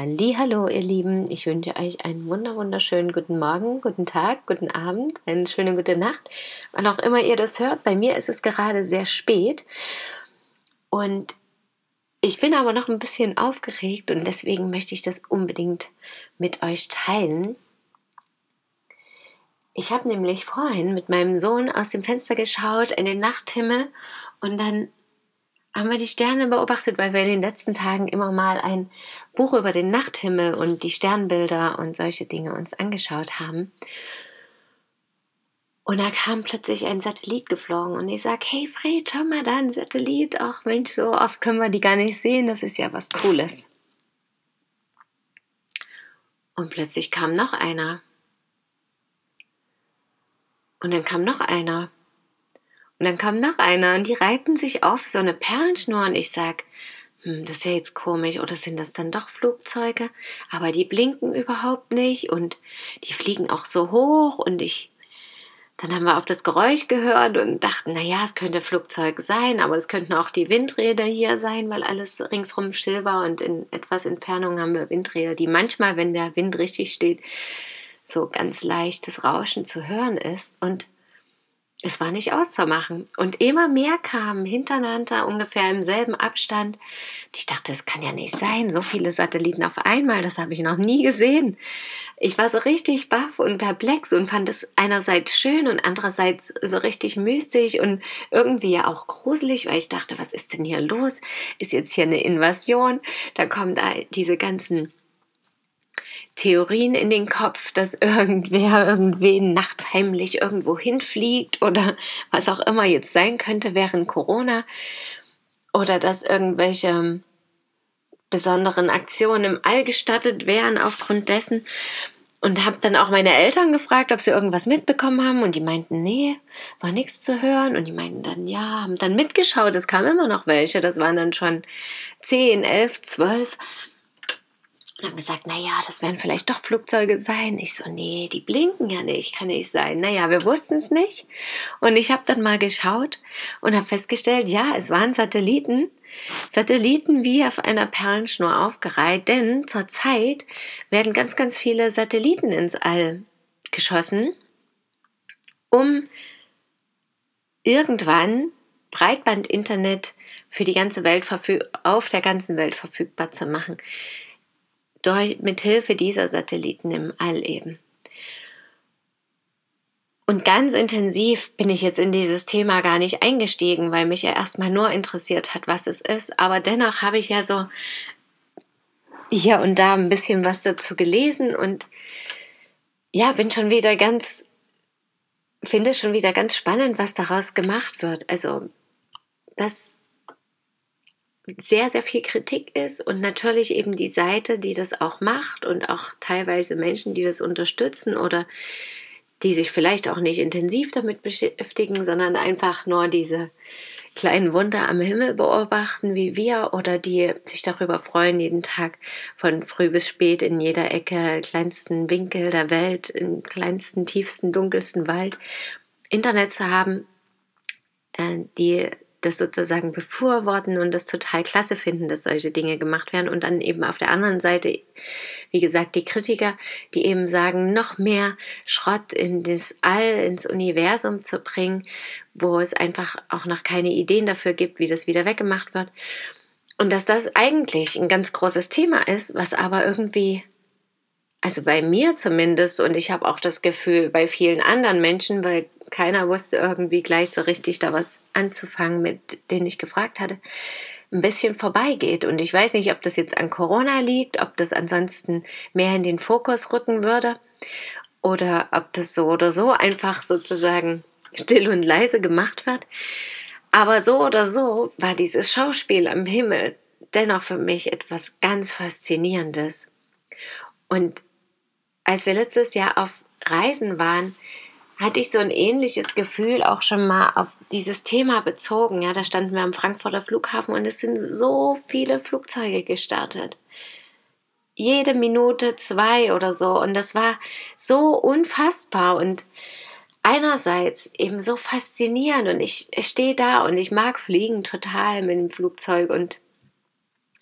Hallo, ihr Lieben. Ich wünsche euch einen wunder wunderschönen guten Morgen, guten Tag, guten Abend, eine schöne gute Nacht. Wann auch immer ihr das hört, bei mir ist es gerade sehr spät. Und ich bin aber noch ein bisschen aufgeregt und deswegen möchte ich das unbedingt mit euch teilen. Ich habe nämlich vorhin mit meinem Sohn aus dem Fenster geschaut in den Nachthimmel und dann haben wir die Sterne beobachtet, weil wir in den letzten Tagen immer mal ein Buch über den Nachthimmel und die Sternbilder und solche Dinge uns angeschaut haben. Und da kam plötzlich ein Satellit geflogen und ich sag, hey Fred, schau mal da, ein Satellit. Ach Mensch, so oft können wir die gar nicht sehen, das ist ja was Cooles. Und plötzlich kam noch einer. Und dann kam noch einer. Und dann kam noch einer und die reiten sich auf so eine Perlenschnur und ich sag, hm, das ist ja jetzt komisch, oder sind das dann doch Flugzeuge? Aber die blinken überhaupt nicht und die fliegen auch so hoch und ich, dann haben wir auf das Geräusch gehört und dachten, na ja, es könnte Flugzeug sein, aber es könnten auch die Windräder hier sein, weil alles ringsrum still war und in etwas Entfernung haben wir Windräder, die manchmal, wenn der Wind richtig steht, so ganz leichtes Rauschen zu hören ist und es war nicht auszumachen. Und immer mehr kamen hintereinander, ungefähr im selben Abstand. Ich dachte, es kann ja nicht sein, so viele Satelliten auf einmal, das habe ich noch nie gesehen. Ich war so richtig baff und perplex und fand es einerseits schön und andererseits so richtig mystisch und irgendwie auch gruselig, weil ich dachte, was ist denn hier los? Ist jetzt hier eine Invasion? Da kommen da diese ganzen Theorien in den Kopf, dass irgendwer irgendwen nachts heimlich irgendwo hinfliegt oder was auch immer jetzt sein könnte während Corona. Oder dass irgendwelche besonderen Aktionen im All gestattet wären aufgrund dessen. Und habe dann auch meine Eltern gefragt, ob sie irgendwas mitbekommen haben. Und die meinten, nee, war nichts zu hören. Und die meinten dann, ja, haben dann mitgeschaut, es kamen immer noch welche, das waren dann schon zehn, elf, zwölf und haben gesagt, naja, das werden vielleicht doch Flugzeuge sein. Ich so, nee, die blinken ja nicht, kann nicht sein. Naja, wir wussten es nicht. Und ich habe dann mal geschaut und habe festgestellt, ja, es waren Satelliten. Satelliten wie auf einer Perlenschnur aufgereiht, denn zurzeit werden ganz, ganz viele Satelliten ins All geschossen, um irgendwann Breitbandinternet für die ganze Welt auf der ganzen Welt verfügbar zu machen durch, mit Hilfe dieser Satelliten im All eben. Und ganz intensiv bin ich jetzt in dieses Thema gar nicht eingestiegen, weil mich ja erstmal nur interessiert hat, was es ist. Aber dennoch habe ich ja so hier und da ein bisschen was dazu gelesen und ja, bin schon wieder ganz, finde schon wieder ganz spannend, was daraus gemacht wird. Also, das sehr, sehr viel Kritik ist und natürlich eben die Seite, die das auch macht und auch teilweise Menschen, die das unterstützen oder die sich vielleicht auch nicht intensiv damit beschäftigen, sondern einfach nur diese kleinen Wunder am Himmel beobachten wie wir oder die sich darüber freuen, jeden Tag von früh bis spät in jeder Ecke, kleinsten Winkel der Welt, im kleinsten, tiefsten, dunkelsten Wald Internet zu haben, äh, die das sozusagen befürworten und das total klasse finden, dass solche Dinge gemacht werden. Und dann eben auf der anderen Seite, wie gesagt, die Kritiker, die eben sagen, noch mehr Schrott in das All, ins Universum zu bringen, wo es einfach auch noch keine Ideen dafür gibt, wie das wieder weggemacht wird. Und dass das eigentlich ein ganz großes Thema ist, was aber irgendwie also bei mir zumindest und ich habe auch das Gefühl bei vielen anderen Menschen, weil keiner wusste irgendwie gleich so richtig da was anzufangen, mit denen ich gefragt hatte, ein bisschen vorbeigeht. Und ich weiß nicht, ob das jetzt an Corona liegt, ob das ansonsten mehr in den Fokus rücken würde oder ob das so oder so einfach sozusagen still und leise gemacht wird. Aber so oder so war dieses Schauspiel am Himmel dennoch für mich etwas ganz Faszinierendes. Und als wir letztes Jahr auf Reisen waren, hatte ich so ein ähnliches Gefühl auch schon mal auf dieses Thema bezogen. Ja, da standen wir am Frankfurter Flughafen und es sind so viele Flugzeuge gestartet. Jede Minute zwei oder so. Und das war so unfassbar und einerseits eben so faszinierend. Und ich, stehe da und ich mag Fliegen total mit dem Flugzeug und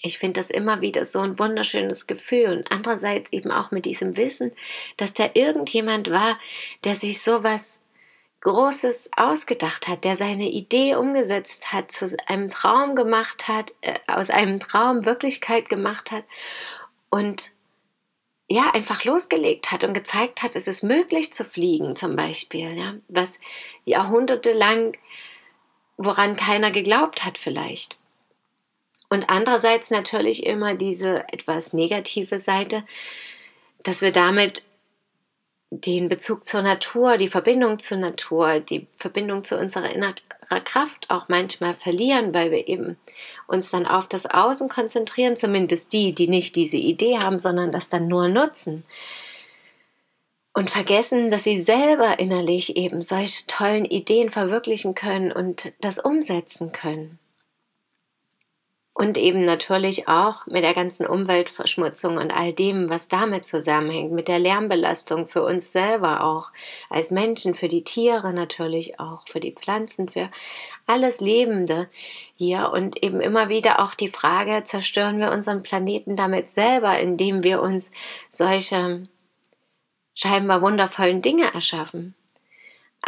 ich finde das immer wieder so ein wunderschönes Gefühl und andererseits eben auch mit diesem Wissen, dass da irgendjemand war, der sich sowas Großes ausgedacht hat, der seine Idee umgesetzt hat, zu einem Traum gemacht hat, äh, aus einem Traum Wirklichkeit gemacht hat und ja, einfach losgelegt hat und gezeigt hat, es ist möglich zu fliegen, zum Beispiel, ja, was jahrhundertelang, woran keiner geglaubt hat vielleicht. Und andererseits natürlich immer diese etwas negative Seite, dass wir damit den Bezug zur Natur, die Verbindung zur Natur, die Verbindung zu unserer inneren Kraft auch manchmal verlieren, weil wir eben uns dann auf das Außen konzentrieren, zumindest die, die nicht diese Idee haben, sondern das dann nur nutzen. Und vergessen, dass sie selber innerlich eben solche tollen Ideen verwirklichen können und das umsetzen können und eben natürlich auch mit der ganzen Umweltverschmutzung und all dem, was damit zusammenhängt, mit der Lärmbelastung für uns selber auch, als Menschen, für die Tiere natürlich auch, für die Pflanzen, für alles Lebende hier und eben immer wieder auch die Frage, zerstören wir unseren Planeten damit selber, indem wir uns solche scheinbar wundervollen Dinge erschaffen.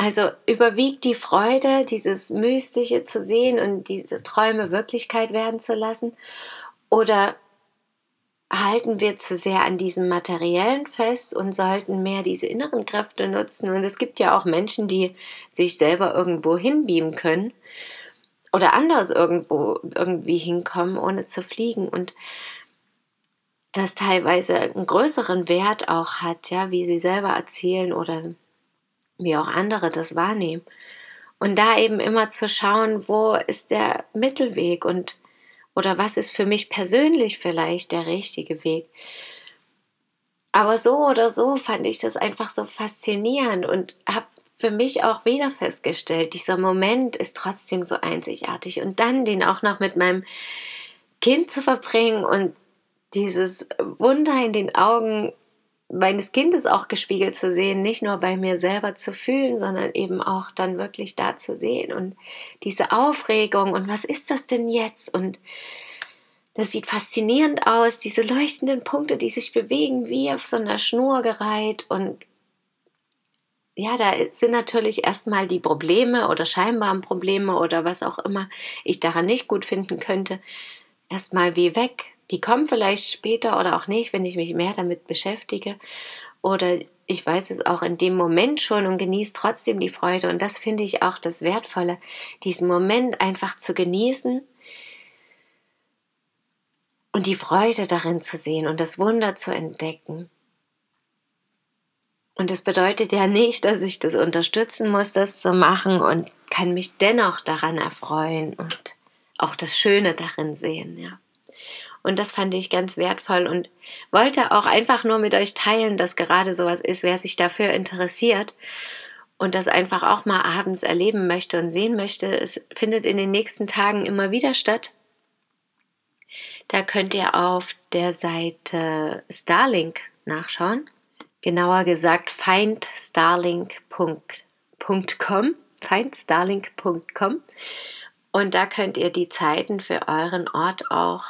Also überwiegt die Freude, dieses Mystische zu sehen und diese Träume Wirklichkeit werden zu lassen? Oder halten wir zu sehr an diesem Materiellen fest und sollten mehr diese inneren Kräfte nutzen? Und es gibt ja auch Menschen, die sich selber irgendwo hinbeamen können oder anders irgendwo irgendwie hinkommen, ohne zu fliegen und das teilweise einen größeren Wert auch hat, ja, wie sie selber erzählen oder wie auch andere das wahrnehmen. Und da eben immer zu schauen, wo ist der Mittelweg und oder was ist für mich persönlich vielleicht der richtige Weg. Aber so oder so fand ich das einfach so faszinierend und habe für mich auch wieder festgestellt, dieser Moment ist trotzdem so einzigartig und dann den auch noch mit meinem Kind zu verbringen und dieses Wunder in den Augen meines Kindes auch gespiegelt zu sehen, nicht nur bei mir selber zu fühlen, sondern eben auch dann wirklich da zu sehen. Und diese Aufregung und was ist das denn jetzt? Und das sieht faszinierend aus, diese leuchtenden Punkte, die sich bewegen wie auf so einer Schnur gereiht. Und ja, da sind natürlich erstmal die Probleme oder scheinbaren Probleme oder was auch immer ich daran nicht gut finden könnte, erstmal wie weg die kommen vielleicht später oder auch nicht, wenn ich mich mehr damit beschäftige. Oder ich weiß es auch in dem Moment schon und genieße trotzdem die Freude. Und das finde ich auch das Wertvolle, diesen Moment einfach zu genießen und die Freude darin zu sehen und das Wunder zu entdecken. Und das bedeutet ja nicht, dass ich das unterstützen muss, das zu machen und kann mich dennoch daran erfreuen und auch das Schöne darin sehen, ja. Und das fand ich ganz wertvoll und wollte auch einfach nur mit euch teilen, dass gerade sowas ist, wer sich dafür interessiert und das einfach auch mal abends erleben möchte und sehen möchte. Es findet in den nächsten Tagen immer wieder statt. Da könnt ihr auf der Seite Starlink nachschauen. Genauer gesagt findstarlink.com. Findstarlink.com. Und da könnt ihr die Zeiten für euren Ort auch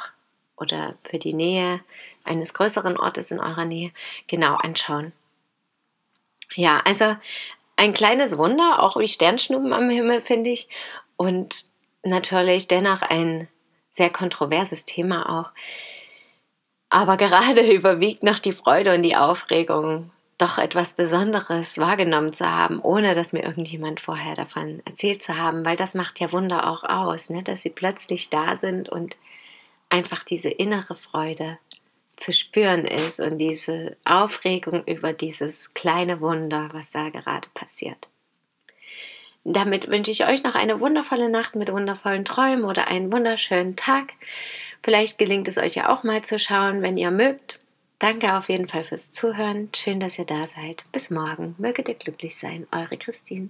oder für die Nähe eines größeren Ortes in eurer Nähe genau anschauen. Ja, also ein kleines Wunder, auch wie Sternschnuppen am Himmel, finde ich. Und natürlich dennoch ein sehr kontroverses Thema auch. Aber gerade überwiegt noch die Freude und die Aufregung, doch etwas Besonderes wahrgenommen zu haben, ohne dass mir irgendjemand vorher davon erzählt zu haben, weil das macht ja Wunder auch aus, ne? dass sie plötzlich da sind und einfach diese innere Freude zu spüren ist und diese Aufregung über dieses kleine Wunder, was da gerade passiert. Damit wünsche ich euch noch eine wundervolle Nacht mit wundervollen Träumen oder einen wunderschönen Tag. Vielleicht gelingt es euch ja auch mal zu schauen, wenn ihr mögt, Danke auf jeden Fall fürs Zuhören. Schön, dass ihr da seid. Bis morgen. Möget ihr glücklich sein. Eure Christine.